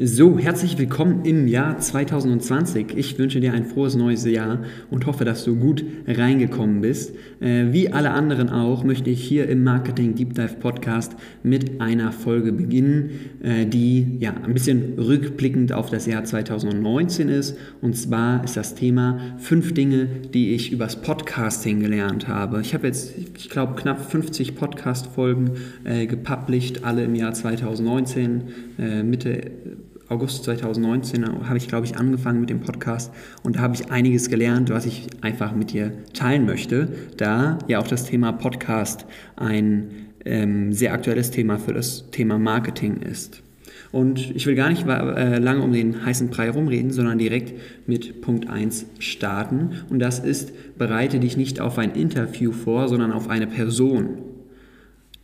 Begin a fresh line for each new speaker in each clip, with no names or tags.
So, herzlich willkommen im Jahr 2020. Ich wünsche dir ein frohes neues Jahr und hoffe, dass du gut reingekommen bist. Äh, wie alle anderen auch, möchte ich hier im Marketing Deep Dive Podcast mit einer Folge beginnen, äh, die ja ein bisschen rückblickend auf das Jahr 2019 ist. Und zwar ist das Thema fünf Dinge, die ich übers Podcasting gelernt habe. Ich habe jetzt, ich glaube, knapp 50 Podcast-Folgen äh, gepublished, alle im Jahr 2019, äh, Mitte August 2019 habe ich, glaube ich, angefangen mit dem Podcast und da habe ich einiges gelernt, was ich einfach mit dir teilen möchte, da ja auch das Thema Podcast ein ähm, sehr aktuelles Thema für das Thema Marketing ist. Und ich will gar nicht äh, lange um den heißen Brei rumreden, sondern direkt mit Punkt 1 starten. Und das ist, bereite dich nicht auf ein Interview vor, sondern auf eine Person.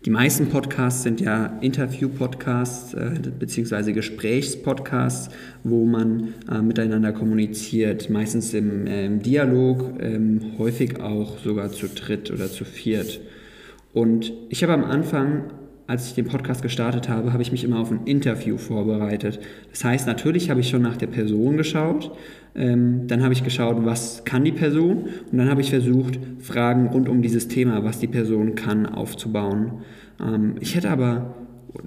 Die meisten Podcasts sind ja Interview-Podcasts äh, bzw. Gesprächspodcasts, wo man äh, miteinander kommuniziert, meistens im, äh, im Dialog, ähm, häufig auch sogar zu dritt oder zu viert. Und ich habe am Anfang, als ich den Podcast gestartet habe, habe ich mich immer auf ein Interview vorbereitet. Das heißt, natürlich habe ich schon nach der Person geschaut, ähm, dann habe ich geschaut, was kann die Person und dann habe ich versucht, Fragen rund um dieses Thema, was die Person kann, aufzubauen. Ähm, ich hätte aber,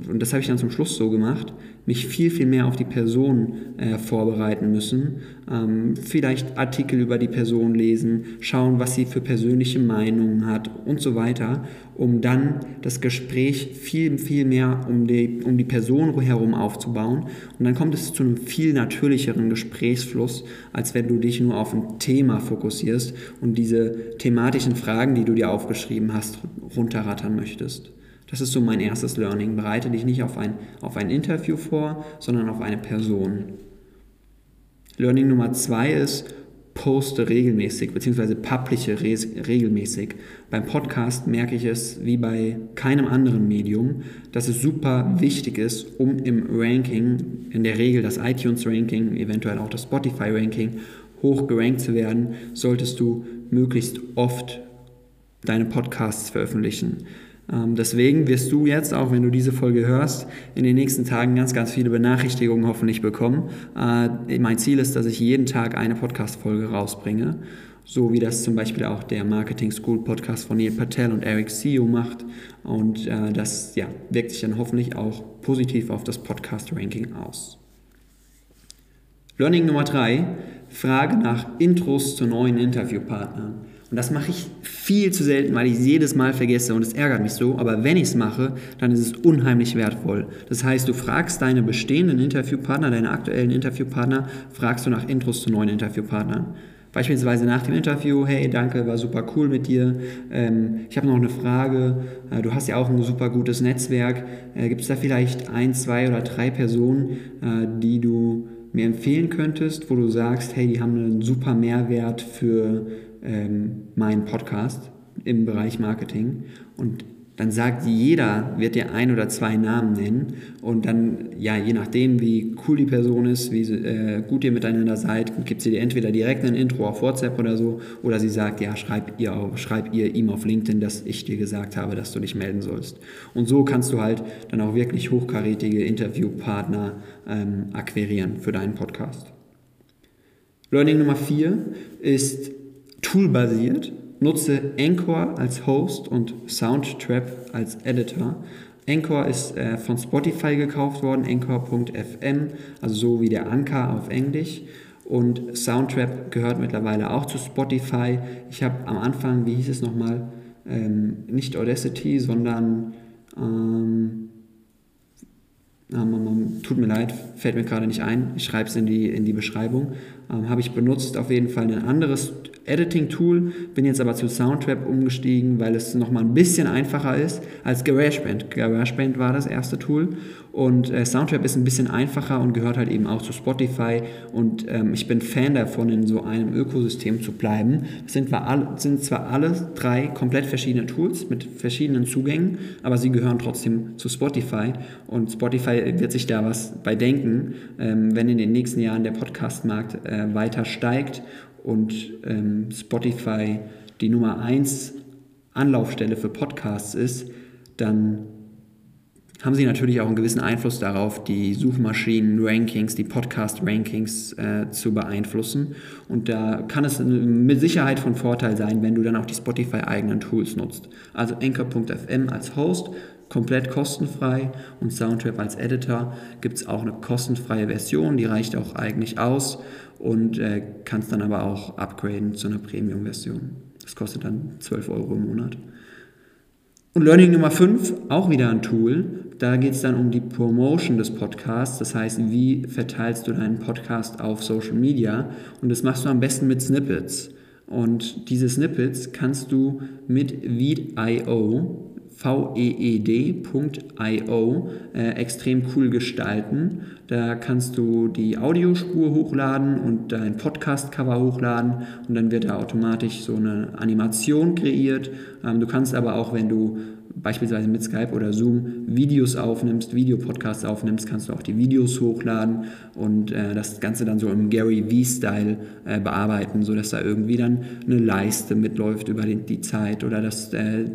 und das habe ich dann zum Schluss so gemacht, mich viel, viel mehr auf die Person äh, vorbereiten müssen. Ähm, vielleicht Artikel über die Person lesen, schauen, was sie für persönliche Meinungen hat und so weiter, um dann das Gespräch viel, viel mehr um die, um die Person herum aufzubauen. Und dann kommt es zu einem viel natürlicheren Gesprächsfluss, als wenn du dich nur auf ein Thema fokussierst und diese thematischen Fragen, die du dir aufgeschrieben hast, runterrattern möchtest. Das ist so mein erstes Learning. Bereite dich nicht auf ein, auf ein Interview vor, sondern auf eine Person. Learning Nummer zwei ist, poste regelmäßig bzw. publische regelmäßig. Beim Podcast merke ich es wie bei keinem anderen Medium, dass es super wichtig ist, um im Ranking, in der Regel das iTunes-Ranking, eventuell auch das Spotify-Ranking, hoch gerankt zu werden, solltest du möglichst oft deine Podcasts veröffentlichen. Ähm, deswegen wirst du jetzt, auch wenn du diese Folge hörst, in den nächsten Tagen ganz, ganz viele Benachrichtigungen hoffentlich bekommen. Äh, mein Ziel ist, dass ich jeden Tag eine Podcast-Folge rausbringe, so wie das zum Beispiel auch der Marketing School Podcast von Neil Patel und Eric CEO macht. Und äh, das ja, wirkt sich dann hoffentlich auch positiv auf das Podcast-Ranking aus. Learning Nummer drei: Frage nach Intros zu neuen Interviewpartnern. Und das mache ich viel zu selten, weil ich es jedes Mal vergesse und es ärgert mich so. Aber wenn ich es mache, dann ist es unheimlich wertvoll. Das heißt, du fragst deine bestehenden Interviewpartner, deine aktuellen Interviewpartner, fragst du nach Intros zu neuen Interviewpartnern. Beispielsweise nach dem Interview, hey, danke, war super cool mit dir. Ähm, ich habe noch eine Frage. Äh, du hast ja auch ein super gutes Netzwerk. Äh, Gibt es da vielleicht ein, zwei oder drei Personen, äh, die du mir empfehlen könntest, wo du sagst, hey, die haben einen super Mehrwert für ähm, meinen Podcast im Bereich Marketing und dann sagt jeder, wird dir ein oder zwei Namen nennen und dann, ja, je nachdem, wie cool die Person ist, wie äh, gut ihr miteinander seid, gibt sie dir entweder direkt ein Intro auf WhatsApp oder so oder sie sagt, ja, schreib ihr, auf, schreib ihr ihm auf LinkedIn, dass ich dir gesagt habe, dass du dich melden sollst. Und so kannst du halt dann auch wirklich hochkarätige Interviewpartner ähm, akquirieren für deinen Podcast. Learning Nummer vier ist toolbasiert. Nutze Anchor als Host und Soundtrap als Editor. Anchor ist äh, von Spotify gekauft worden, anchor.fm, also so wie der Anker auf Englisch. Und Soundtrap gehört mittlerweile auch zu Spotify. Ich habe am Anfang, wie hieß es nochmal, ähm, nicht Audacity, sondern ähm, ähm, tut mir leid, fällt mir gerade nicht ein. Ich schreibe es in die, in die Beschreibung. Ähm, habe ich benutzt auf jeden Fall ein anderes Editing-Tool, bin jetzt aber zu Soundtrap umgestiegen, weil es nochmal ein bisschen einfacher ist als GarageBand. GarageBand war das erste Tool und äh, Soundtrap ist ein bisschen einfacher und gehört halt eben auch zu Spotify und ähm, ich bin Fan davon, in so einem Ökosystem zu bleiben. Es sind, sind zwar alle drei komplett verschiedene Tools mit verschiedenen Zugängen, aber sie gehören trotzdem zu Spotify und Spotify wird sich da was bei denken, ähm, wenn in den nächsten Jahren der Podcastmarkt äh, weiter steigt und ähm, Spotify die Nummer 1 Anlaufstelle für Podcasts ist, dann haben sie natürlich auch einen gewissen Einfluss darauf, die Suchmaschinen-Rankings, die Podcast-Rankings äh, zu beeinflussen. Und da kann es mit Sicherheit von Vorteil sein, wenn du dann auch die Spotify-eigenen Tools nutzt. Also Anchor.fm als Host, komplett kostenfrei und Soundtrap als Editor gibt es auch eine kostenfreie Version, die reicht auch eigentlich aus und äh, kannst dann aber auch upgraden zu einer Premium-Version. Das kostet dann 12 Euro im Monat. Und Learning Nummer 5, auch wieder ein Tool. Da geht es dann um die Promotion des Podcasts. Das heißt, wie verteilst du deinen Podcast auf Social Media? Und das machst du am besten mit Snippets. Und diese Snippets kannst du mit Veed.io veed.io äh, extrem cool gestalten. Da kannst du die Audiospur hochladen und dein Podcast-Cover hochladen und dann wird da automatisch so eine Animation kreiert. Ähm, du kannst aber auch, wenn du beispielsweise mit Skype oder Zoom Videos aufnimmst, Videopodcasts aufnimmst, kannst du auch die Videos hochladen und äh, das Ganze dann so im Gary V-Style äh, bearbeiten, sodass da irgendwie dann eine Leiste mitläuft über die, die Zeit oder dass äh,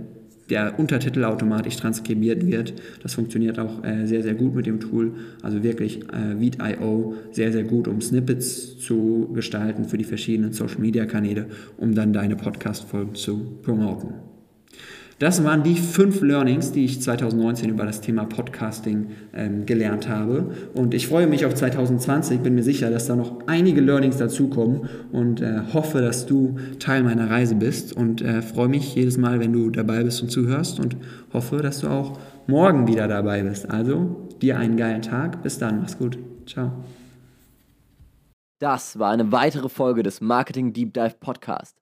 der Untertitel automatisch transkribiert wird. Das funktioniert auch äh, sehr, sehr gut mit dem Tool. Also wirklich äh, Veed.io sehr, sehr gut, um Snippets zu gestalten für die verschiedenen Social-Media-Kanäle, um dann deine Podcast-Folgen zu promoten. Das waren die fünf Learnings, die ich 2019 über das Thema Podcasting ähm, gelernt habe. Und ich freue mich auf 2020, bin mir sicher, dass da noch einige Learnings dazukommen und äh, hoffe, dass du Teil meiner Reise bist. Und äh, freue mich jedes Mal, wenn du dabei bist und zuhörst und hoffe, dass du auch morgen wieder dabei bist. Also dir einen geilen Tag. Bis dann. Mach's gut. Ciao.
Das war eine weitere Folge des Marketing Deep Dive Podcast.